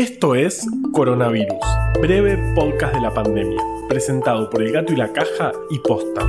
Esto es Coronavirus, breve podcast de la pandemia, presentado por El Gato y la Caja y Posta.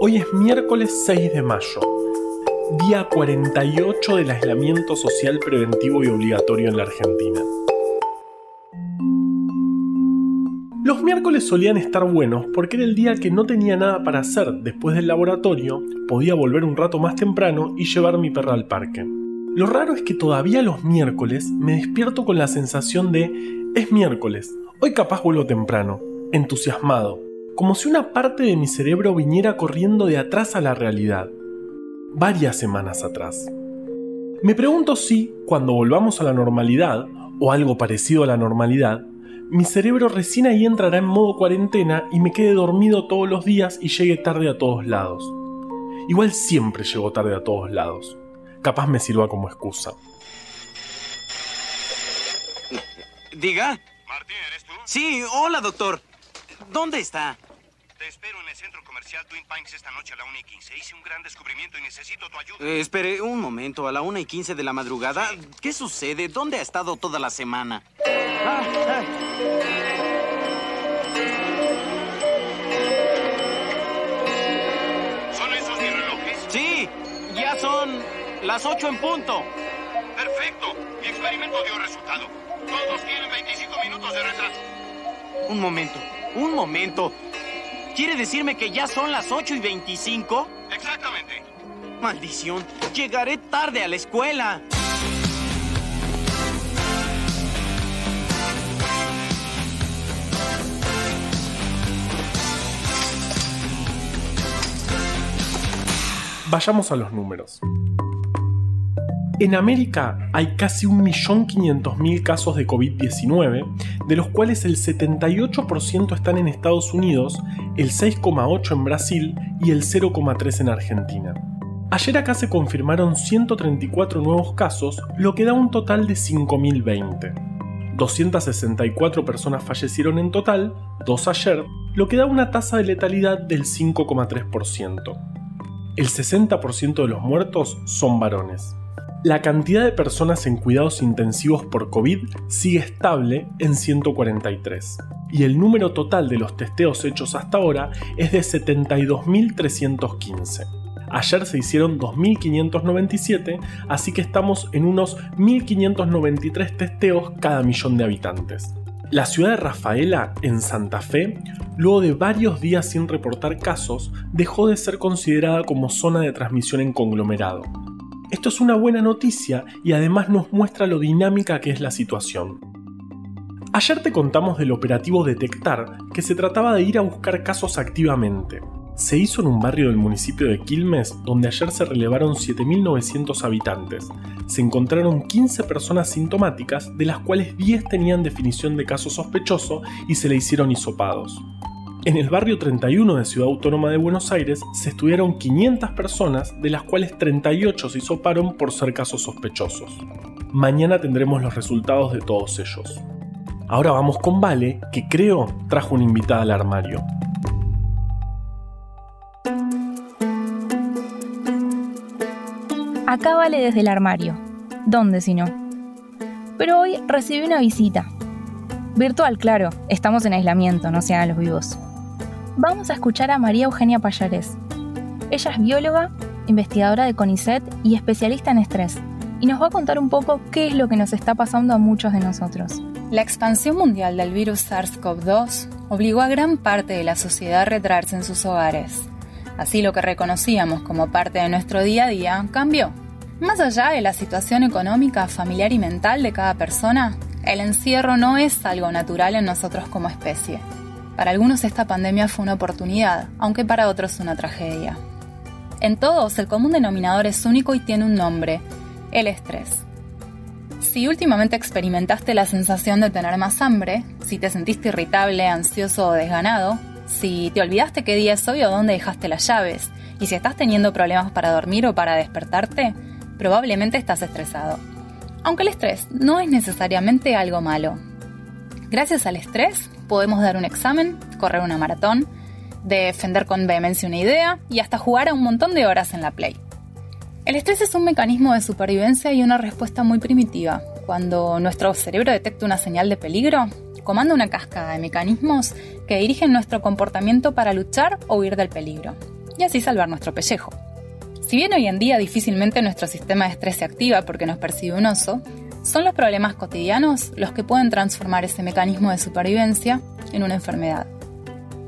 Hoy es miércoles 6 de mayo, día 48 del aislamiento social preventivo y obligatorio en la Argentina. Los miércoles solían estar buenos porque era el día que no tenía nada para hacer después del laboratorio, podía volver un rato más temprano y llevar mi perra al parque. Lo raro es que todavía los miércoles me despierto con la sensación de es miércoles, hoy capaz vuelvo temprano, entusiasmado, como si una parte de mi cerebro viniera corriendo de atrás a la realidad. Varias semanas atrás. Me pregunto si, cuando volvamos a la normalidad, o algo parecido a la normalidad, mi cerebro recién ahí entrará en modo cuarentena y me quede dormido todos los días y llegue tarde a todos lados. Igual siempre llego tarde a todos lados capaz me sirva como excusa. Diga. Martín, ¿eres tú? Sí, hola, doctor. ¿Dónde está? Te espero en el centro comercial Twin Pines esta noche a la 1 y 15. Hice un gran descubrimiento y necesito tu ayuda. Eh, espere un momento, a la 1 y 15 de la madrugada. ¿Qué sucede? ¿Dónde ha estado toda la semana? Ah, ah. Las 8 en punto. Perfecto. Mi experimento dio resultado. Todos tienen 25 minutos de retraso. Un momento, un momento. ¿Quiere decirme que ya son las 8 y 25? Exactamente. Maldición, llegaré tarde a la escuela. Vayamos a los números. En América hay casi 1.500.000 casos de COVID-19, de los cuales el 78% están en Estados Unidos, el 6,8% en Brasil y el 0,3% en Argentina. Ayer acá se confirmaron 134 nuevos casos, lo que da un total de 5.020. 264 personas fallecieron en total, dos ayer, lo que da una tasa de letalidad del 5,3%. El 60% de los muertos son varones. La cantidad de personas en cuidados intensivos por COVID sigue estable en 143 y el número total de los testeos hechos hasta ahora es de 72.315. Ayer se hicieron 2.597, así que estamos en unos 1.593 testeos cada millón de habitantes. La ciudad de Rafaela, en Santa Fe, luego de varios días sin reportar casos, dejó de ser considerada como zona de transmisión en conglomerado. Esto es una buena noticia y además nos muestra lo dinámica que es la situación. Ayer te contamos del operativo Detectar, que se trataba de ir a buscar casos activamente. Se hizo en un barrio del municipio de Quilmes, donde ayer se relevaron 7.900 habitantes. Se encontraron 15 personas sintomáticas, de las cuales 10 tenían definición de caso sospechoso y se le hicieron hisopados. En el barrio 31 de Ciudad Autónoma de Buenos Aires se estudiaron 500 personas, de las cuales 38 se hisoparon por ser casos sospechosos. Mañana tendremos los resultados de todos ellos. Ahora vamos con Vale, que creo trajo una invitada al armario. Acá Vale desde el armario. ¿Dónde si no? Pero hoy recibí una visita. Virtual, claro. Estamos en aislamiento, no sean los vivos vamos a escuchar a María Eugenia Payares. Ella es bióloga, investigadora de CONICET y especialista en estrés, y nos va a contar un poco qué es lo que nos está pasando a muchos de nosotros. La expansión mundial del virus SARS-CoV-2 obligó a gran parte de la sociedad a retraerse en sus hogares. Así lo que reconocíamos como parte de nuestro día a día cambió. Más allá de la situación económica, familiar y mental de cada persona, el encierro no es algo natural en nosotros como especie. Para algunos esta pandemia fue una oportunidad, aunque para otros una tragedia. En todos el común denominador es único y tiene un nombre, el estrés. Si últimamente experimentaste la sensación de tener más hambre, si te sentiste irritable, ansioso o desganado, si te olvidaste qué día es hoy o dónde dejaste las llaves, y si estás teniendo problemas para dormir o para despertarte, probablemente estás estresado. Aunque el estrés no es necesariamente algo malo. Gracias al estrés, podemos dar un examen, correr una maratón, defender con vehemencia una idea y hasta jugar a un montón de horas en la Play. El estrés es un mecanismo de supervivencia y una respuesta muy primitiva, Cuando nuestro cerebro detecta una señal de peligro, comanda una cascada de mecanismos que dirigen nuestro comportamiento para luchar o huir del peligro, y así salvar nuestro pellejo. Si bien hoy en día difícilmente nuestro sistema de estrés se activa porque nos percibe un oso, son los problemas cotidianos los que pueden transformar ese mecanismo de supervivencia en una enfermedad.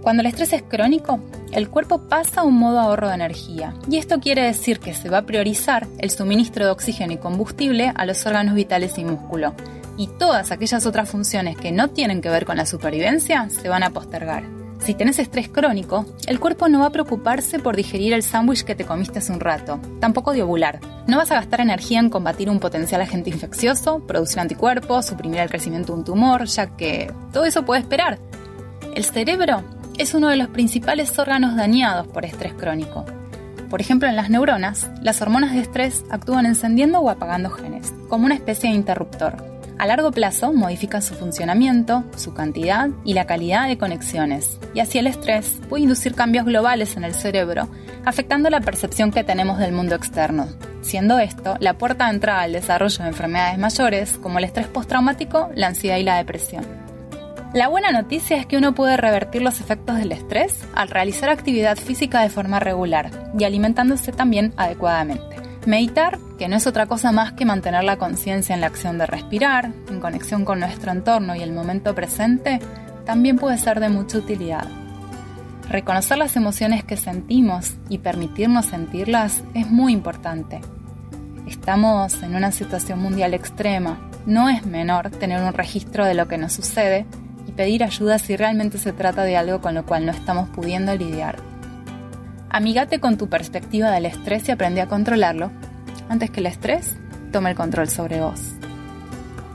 Cuando el estrés es crónico, el cuerpo pasa a un modo ahorro de energía, y esto quiere decir que se va a priorizar el suministro de oxígeno y combustible a los órganos vitales y músculo, y todas aquellas otras funciones que no tienen que ver con la supervivencia se van a postergar. Si tenés estrés crónico, el cuerpo no va a preocuparse por digerir el sándwich que te comiste hace un rato, tampoco de ovular. No vas a gastar energía en combatir un potencial agente infeccioso, producir anticuerpos, suprimir el crecimiento de un tumor, ya que todo eso puede esperar. El cerebro es uno de los principales órganos dañados por estrés crónico. Por ejemplo, en las neuronas, las hormonas de estrés actúan encendiendo o apagando genes, como una especie de interruptor. A largo plazo modifican su funcionamiento, su cantidad y la calidad de conexiones, y así el estrés puede inducir cambios globales en el cerebro, afectando la percepción que tenemos del mundo externo, siendo esto la puerta de entrada al desarrollo de enfermedades mayores como el estrés postraumático, la ansiedad y la depresión. La buena noticia es que uno puede revertir los efectos del estrés al realizar actividad física de forma regular y alimentándose también adecuadamente. Meditar, que no es otra cosa más que mantener la conciencia en la acción de respirar, en conexión con nuestro entorno y el momento presente, también puede ser de mucha utilidad. Reconocer las emociones que sentimos y permitirnos sentirlas es muy importante. Estamos en una situación mundial extrema. No es menor tener un registro de lo que nos sucede pedir ayuda si realmente se trata de algo con lo cual no estamos pudiendo lidiar. Amígate con tu perspectiva del estrés y aprende a controlarlo antes que el estrés tome el control sobre vos.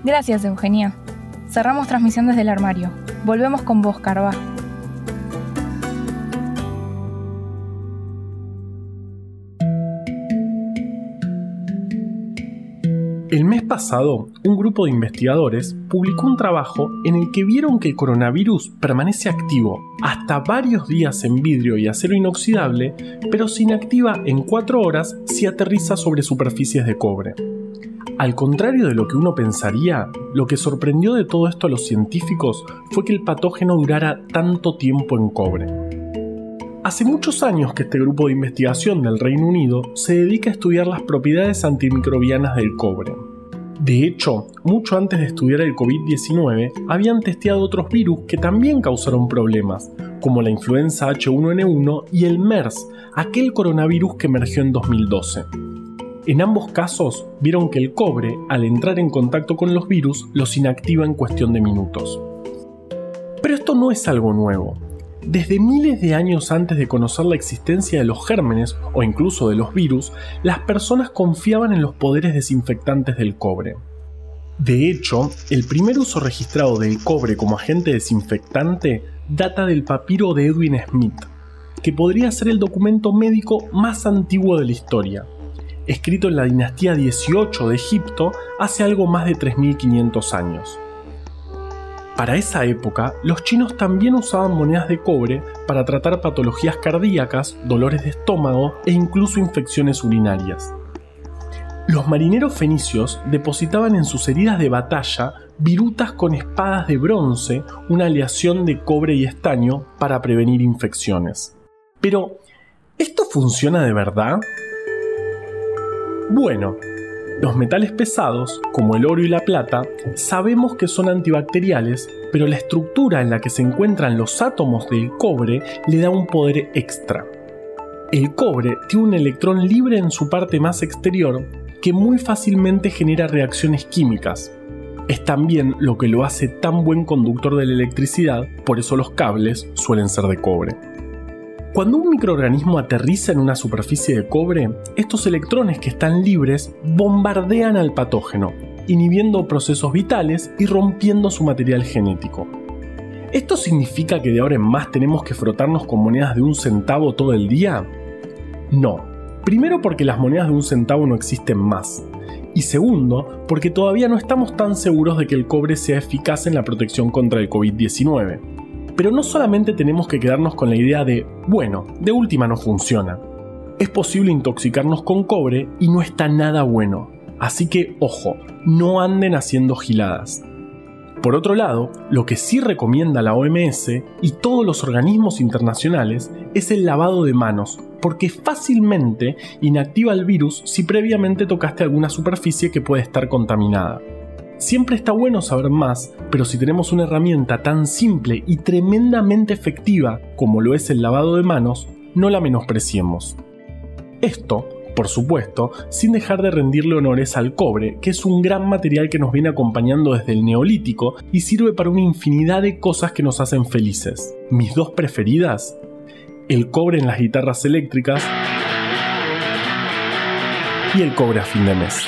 Gracias, Eugenia. Cerramos transmisión desde el armario. Volvemos con vos, Carva. El mes pasado, un grupo de investigadores publicó un trabajo en el que vieron que el coronavirus permanece activo hasta varios días en vidrio y acero inoxidable, pero se inactiva en 4 horas si aterriza sobre superficies de cobre. Al contrario de lo que uno pensaría, lo que sorprendió de todo esto a los científicos fue que el patógeno durara tanto tiempo en cobre. Hace muchos años que este grupo de investigación del Reino Unido se dedica a estudiar las propiedades antimicrobianas del cobre. De hecho, mucho antes de estudiar el COVID-19, habían testeado otros virus que también causaron problemas, como la influenza H1N1 y el MERS, aquel coronavirus que emergió en 2012. En ambos casos, vieron que el cobre, al entrar en contacto con los virus, los inactiva en cuestión de minutos. Pero esto no es algo nuevo. Desde miles de años antes de conocer la existencia de los gérmenes o incluso de los virus, las personas confiaban en los poderes desinfectantes del cobre. De hecho, el primer uso registrado del cobre como agente desinfectante data del papiro de Edwin Smith, que podría ser el documento médico más antiguo de la historia, escrito en la dinastía 18 de Egipto hace algo más de 3500 años. Para esa época, los chinos también usaban monedas de cobre para tratar patologías cardíacas, dolores de estómago e incluso infecciones urinarias. Los marineros fenicios depositaban en sus heridas de batalla virutas con espadas de bronce, una aleación de cobre y estaño para prevenir infecciones. Pero, ¿esto funciona de verdad? Bueno, los metales pesados, como el oro y la plata, sabemos que son antibacteriales, pero la estructura en la que se encuentran los átomos del cobre le da un poder extra. El cobre tiene un electrón libre en su parte más exterior que muy fácilmente genera reacciones químicas. Es también lo que lo hace tan buen conductor de la electricidad, por eso los cables suelen ser de cobre. Cuando un microorganismo aterriza en una superficie de cobre, estos electrones que están libres bombardean al patógeno, inhibiendo procesos vitales y rompiendo su material genético. ¿Esto significa que de ahora en más tenemos que frotarnos con monedas de un centavo todo el día? No. Primero porque las monedas de un centavo no existen más. Y segundo, porque todavía no estamos tan seguros de que el cobre sea eficaz en la protección contra el COVID-19. Pero no solamente tenemos que quedarnos con la idea de, bueno, de última no funciona. Es posible intoxicarnos con cobre y no está nada bueno. Así que, ojo, no anden haciendo giladas. Por otro lado, lo que sí recomienda la OMS y todos los organismos internacionales es el lavado de manos, porque fácilmente inactiva el virus si previamente tocaste alguna superficie que puede estar contaminada. Siempre está bueno saber más, pero si tenemos una herramienta tan simple y tremendamente efectiva como lo es el lavado de manos, no la menospreciemos. Esto, por supuesto, sin dejar de rendirle honores al cobre, que es un gran material que nos viene acompañando desde el neolítico y sirve para una infinidad de cosas que nos hacen felices. Mis dos preferidas, el cobre en las guitarras eléctricas y el cobre a fin de mes.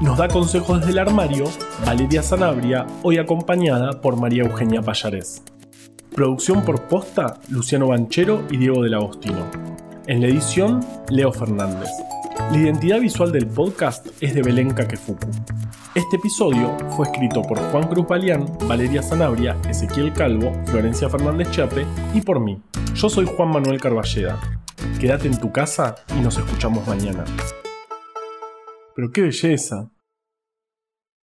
Nos da consejos desde el armario Valeria Sanabria, hoy acompañada por María Eugenia Payares. Producción por posta Luciano Banchero y Diego del Agostino. En la edición, Leo Fernández. La identidad visual del podcast es de Belén Kakefuku. Este episodio fue escrito por Juan Cruz Balián, Valeria Sanabria, Ezequiel Calvo, Florencia Fernández Chape y por mí. Yo soy Juan Manuel Carballeda. Quédate en tu casa y nos escuchamos mañana. Pero qué belleza.